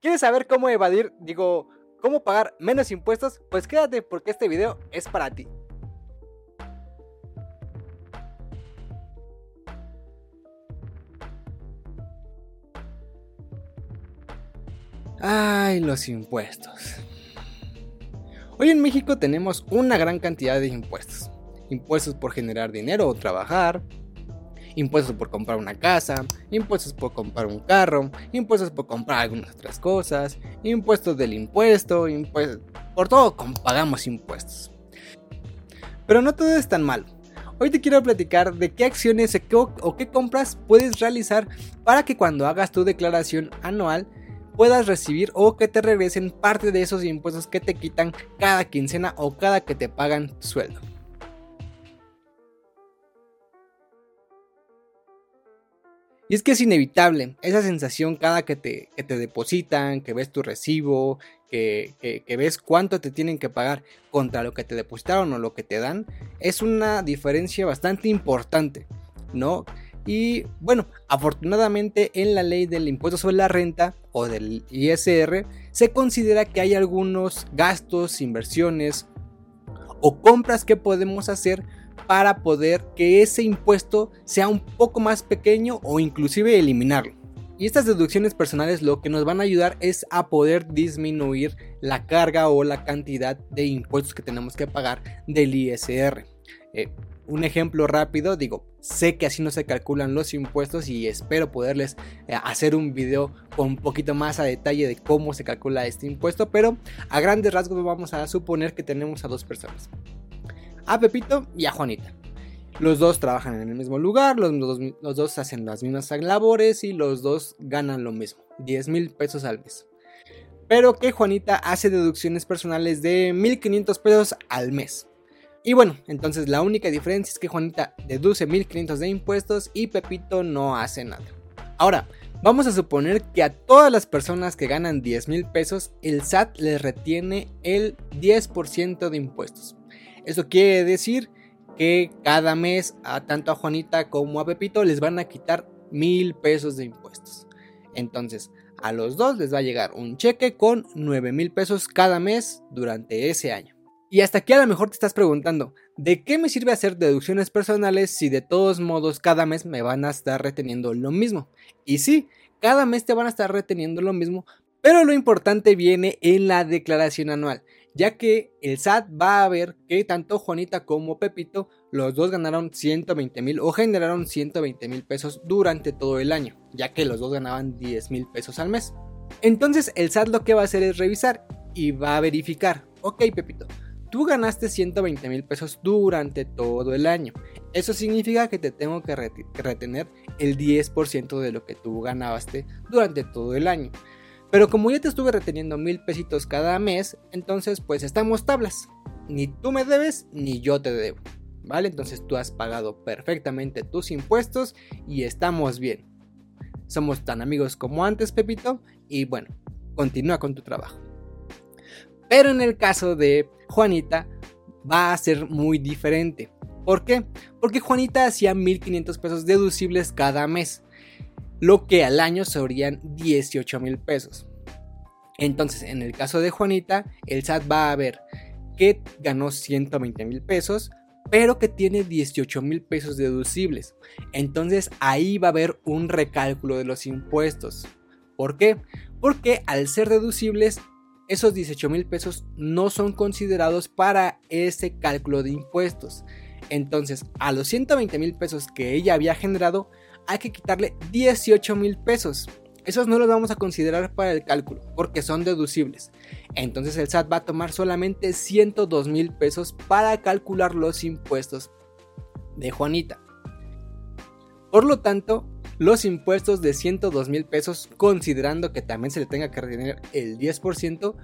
¿Quieres saber cómo evadir, digo, cómo pagar menos impuestos? Pues quédate porque este video es para ti. Ay, los impuestos. Hoy en México tenemos una gran cantidad de impuestos. Impuestos por generar dinero o trabajar, impuestos por comprar una casa, impuestos por comprar un carro, impuestos por comprar algunas otras cosas, impuestos del impuesto, impuestos... Por todo pagamos impuestos. Pero no todo es tan malo. Hoy te quiero platicar de qué acciones o qué compras puedes realizar para que cuando hagas tu declaración anual puedas recibir o que te regresen parte de esos impuestos que te quitan cada quincena o cada que te pagan sueldo. Y es que es inevitable esa sensación cada que te, te depositan, que ves tu recibo, que, que, ves cuánto te tienen que pagar contra lo que te depositaron o lo que te dan, es una diferencia bastante importante, ¿no? Y bueno, afortunadamente en la ley del impuesto sobre la renta o del ISR se considera que hay algunos gastos, inversiones o compras que podemos hacer para poder que ese impuesto sea un poco más pequeño o inclusive eliminarlo. Y estas deducciones personales lo que nos van a ayudar es a poder disminuir la carga o la cantidad de impuestos que tenemos que pagar del ISR. Eh, un ejemplo rápido, digo, sé que así no se calculan los impuestos y espero poderles eh, hacer un video con un poquito más a detalle de cómo se calcula este impuesto, pero a grandes rasgos vamos a suponer que tenemos a dos personas a Pepito y a Juanita. Los dos trabajan en el mismo lugar, los, dos hacen las mismas labores y los dos ganan lo mismo, 10 mil pesos al mes. Pero que Juanita hace deducciones personales de 1500 pesos al mes. Y bueno, entonces la única diferencia es que Juanita deduce 1500 de impuestos y Pepito no hace nada. Ahora, vamos a suponer que a todas las personas que ganan 10 mil pesos, el SAT les retiene el 10% de impuestos. Eso quiere decir que cada mes a tanto a Juanita como a Pepito les van a quitar mil pesos de impuestos. Entonces, a los dos les va a llegar un cheque con 9 mil pesos cada mes durante ese año. Y hasta aquí a lo mejor te estás preguntando, ¿de qué me sirve hacer deducciones personales si de todos modos cada mes me van a estar reteniendo lo mismo? Y sí, cada mes te van a estar reteniendo lo mismo, pero lo importante viene en la declaración anual ya que el SAT va a ver que tanto Juanita como Pepito, los dos ganaron 120 mil o generaron 120 mil pesos durante todo el año, ya que los dos ganaban 10 mil pesos al mes. Entonces el SAT lo que va a hacer es revisar y va a verificar, ok Pepito, tú ganaste 120 mil pesos durante todo el año. Eso significa que te tengo que retener el 10% de lo que tú ganaste durante todo el año. Pero como ya te estuve reteniendo mil pesitos cada mes, entonces pues estamos tablas. Ni tú me debes, ni yo te debo. ¿Vale? Entonces tú has pagado perfectamente tus impuestos y estamos bien. Somos tan amigos como antes, Pepito. Y bueno, continúa con tu trabajo. Pero en el caso de Juanita, va a ser muy diferente. ¿Por qué? Porque Juanita hacía 1500 pesos deducibles cada mes lo que al año serían 18 mil pesos. Entonces, en el caso de Juanita, el SAT va a ver que ganó 120 mil pesos, pero que tiene 18 mil pesos deducibles. Entonces ahí va a haber un recálculo de los impuestos. ¿Por qué? Porque al ser deducibles, esos 18 mil pesos no son considerados para ese cálculo de impuestos. Entonces, a los 120 mil pesos que ella había generado, hay que quitarle 18 mil pesos. Esos no los vamos a considerar para el cálculo porque son deducibles. Entonces el SAT va a tomar solamente 102 mil pesos para calcular los impuestos de Juanita. Por lo tanto, los impuestos de 102 mil pesos, considerando que también se le tenga que retener el 10%,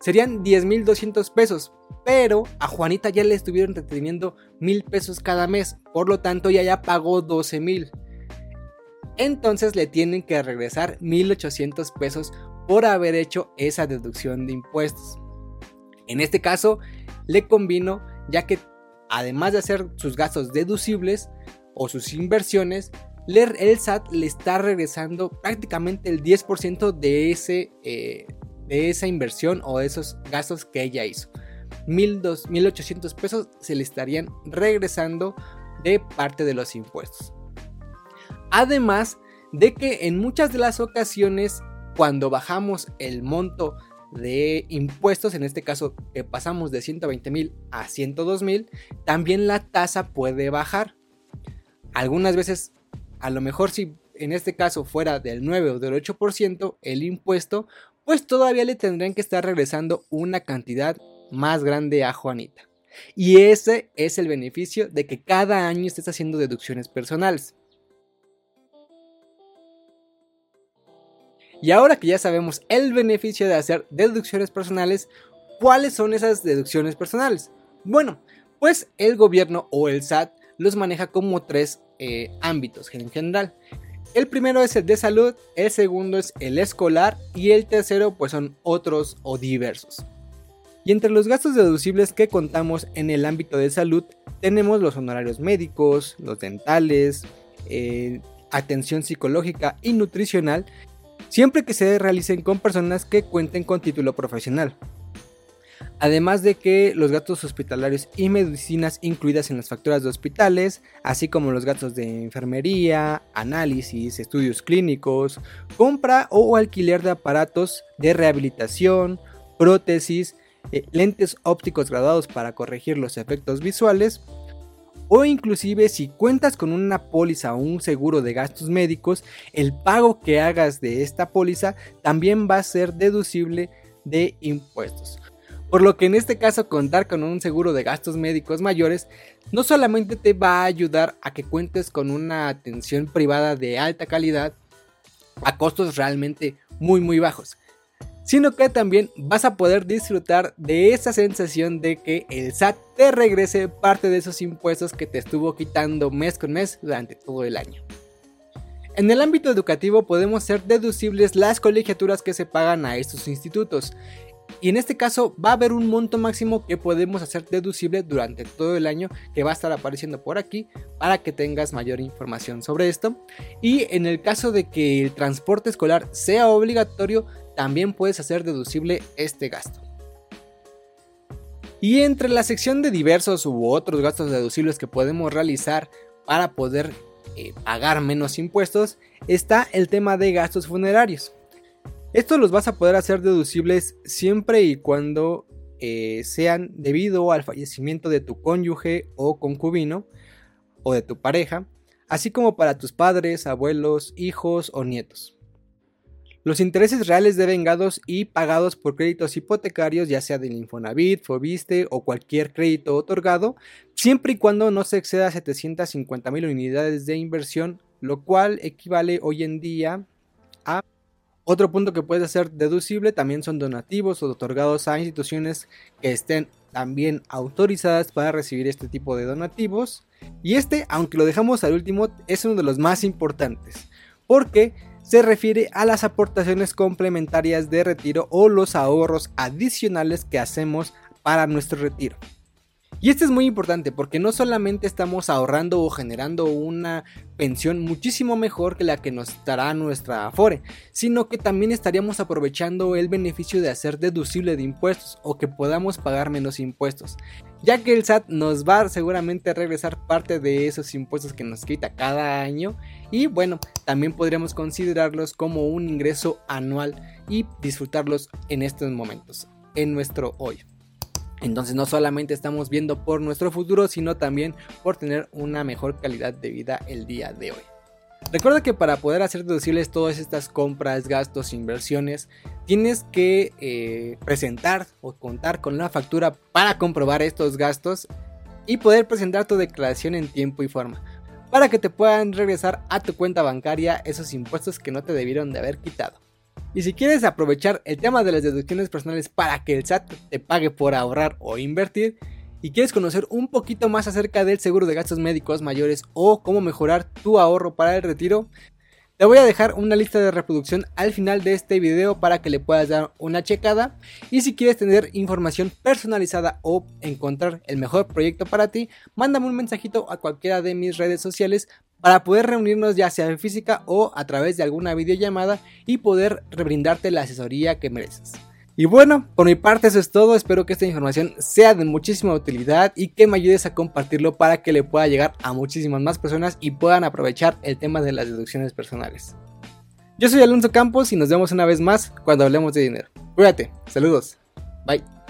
serían 10 mil 200 pesos. Pero a Juanita ya le estuvieron reteniendo mil pesos cada mes. Por lo tanto, ya ya pagó 12 mil entonces le tienen que regresar 1.800 pesos por haber hecho esa deducción de impuestos. En este caso, le convino ya que además de hacer sus gastos deducibles o sus inversiones, el SAT le está regresando prácticamente el 10% de, ese, eh, de esa inversión o de esos gastos que ella hizo. 1.800 pesos se le estarían regresando de parte de los impuestos. Además de que en muchas de las ocasiones cuando bajamos el monto de impuestos, en este caso que pasamos de 120 mil a 102 mil, también la tasa puede bajar. Algunas veces, a lo mejor si en este caso fuera del 9 o del 8% el impuesto, pues todavía le tendrían que estar regresando una cantidad más grande a Juanita. Y ese es el beneficio de que cada año estés haciendo deducciones personales. Y ahora que ya sabemos el beneficio de hacer deducciones personales, ¿cuáles son esas deducciones personales? Bueno, pues el gobierno o el SAT los maneja como tres eh, ámbitos en general. El primero es el de salud, el segundo es el escolar y el tercero pues son otros o diversos. Y entre los gastos deducibles que contamos en el ámbito de salud tenemos los honorarios médicos, los dentales, eh, atención psicológica y nutricional siempre que se realicen con personas que cuenten con título profesional. Además de que los gastos hospitalarios y medicinas incluidas en las facturas de hospitales, así como los gastos de enfermería, análisis, estudios clínicos, compra o alquiler de aparatos de rehabilitación, prótesis, eh, lentes ópticos graduados para corregir los efectos visuales, o inclusive si cuentas con una póliza o un seguro de gastos médicos, el pago que hagas de esta póliza también va a ser deducible de impuestos. Por lo que en este caso contar con un seguro de gastos médicos mayores no solamente te va a ayudar a que cuentes con una atención privada de alta calidad a costos realmente muy muy bajos, sino que también vas a poder disfrutar de esa sensación de que el SAT te regrese parte de esos impuestos que te estuvo quitando mes con mes durante todo el año. En el ámbito educativo podemos ser deducibles las colegiaturas que se pagan a estos institutos. Y en este caso va a haber un monto máximo que podemos hacer deducible durante todo el año que va a estar apareciendo por aquí para que tengas mayor información sobre esto. Y en el caso de que el transporte escolar sea obligatorio, también puedes hacer deducible este gasto. Y entre la sección de diversos u otros gastos deducibles que podemos realizar para poder eh, pagar menos impuestos está el tema de gastos funerarios. Estos los vas a poder hacer deducibles siempre y cuando eh, sean debido al fallecimiento de tu cónyuge o concubino o de tu pareja, así como para tus padres, abuelos, hijos o nietos. Los intereses reales de vengados y pagados por créditos hipotecarios, ya sea del Infonavit, Fobiste o cualquier crédito otorgado, siempre y cuando no se exceda a 750 mil unidades de inversión, lo cual equivale hoy en día a otro punto que puede ser deducible también son donativos o otorgados a instituciones que estén también autorizadas para recibir este tipo de donativos. Y este, aunque lo dejamos al último, es uno de los más importantes, porque se refiere a las aportaciones complementarias de retiro o los ahorros adicionales que hacemos para nuestro retiro. Y esto es muy importante porque no solamente estamos ahorrando o generando una pensión muchísimo mejor que la que nos dará nuestra Afore, sino que también estaríamos aprovechando el beneficio de hacer deducible de impuestos o que podamos pagar menos impuestos, ya que el SAT nos va seguramente a regresar parte de esos impuestos que nos quita cada año y bueno, también podríamos considerarlos como un ingreso anual y disfrutarlos en estos momentos, en nuestro hoy. Entonces no solamente estamos viendo por nuestro futuro, sino también por tener una mejor calidad de vida el día de hoy. Recuerda que para poder hacer deducibles todas estas compras, gastos, inversiones, tienes que eh, presentar o contar con la factura para comprobar estos gastos y poder presentar tu declaración en tiempo y forma para que te puedan regresar a tu cuenta bancaria esos impuestos que no te debieron de haber quitado. Y si quieres aprovechar el tema de las deducciones personales para que el SAT te pague por ahorrar o invertir, y quieres conocer un poquito más acerca del seguro de gastos médicos mayores o cómo mejorar tu ahorro para el retiro, Te voy a dejar una lista de reproducción al final de este video para que le puedas dar una checada. Y si quieres tener información personalizada o encontrar el mejor proyecto para ti, mándame un mensajito a cualquiera de mis redes sociales para poder reunirnos ya sea en física o a través de alguna videollamada y poder rebrindarte la asesoría que mereces. Y bueno, por mi parte eso es todo, espero que esta información sea de muchísima utilidad y que me ayudes a compartirlo para que le pueda llegar a muchísimas más personas y puedan aprovechar el tema de las deducciones personales. Yo soy Alonso Campos y nos vemos una vez más cuando hablemos de dinero. Cuídate, saludos, bye.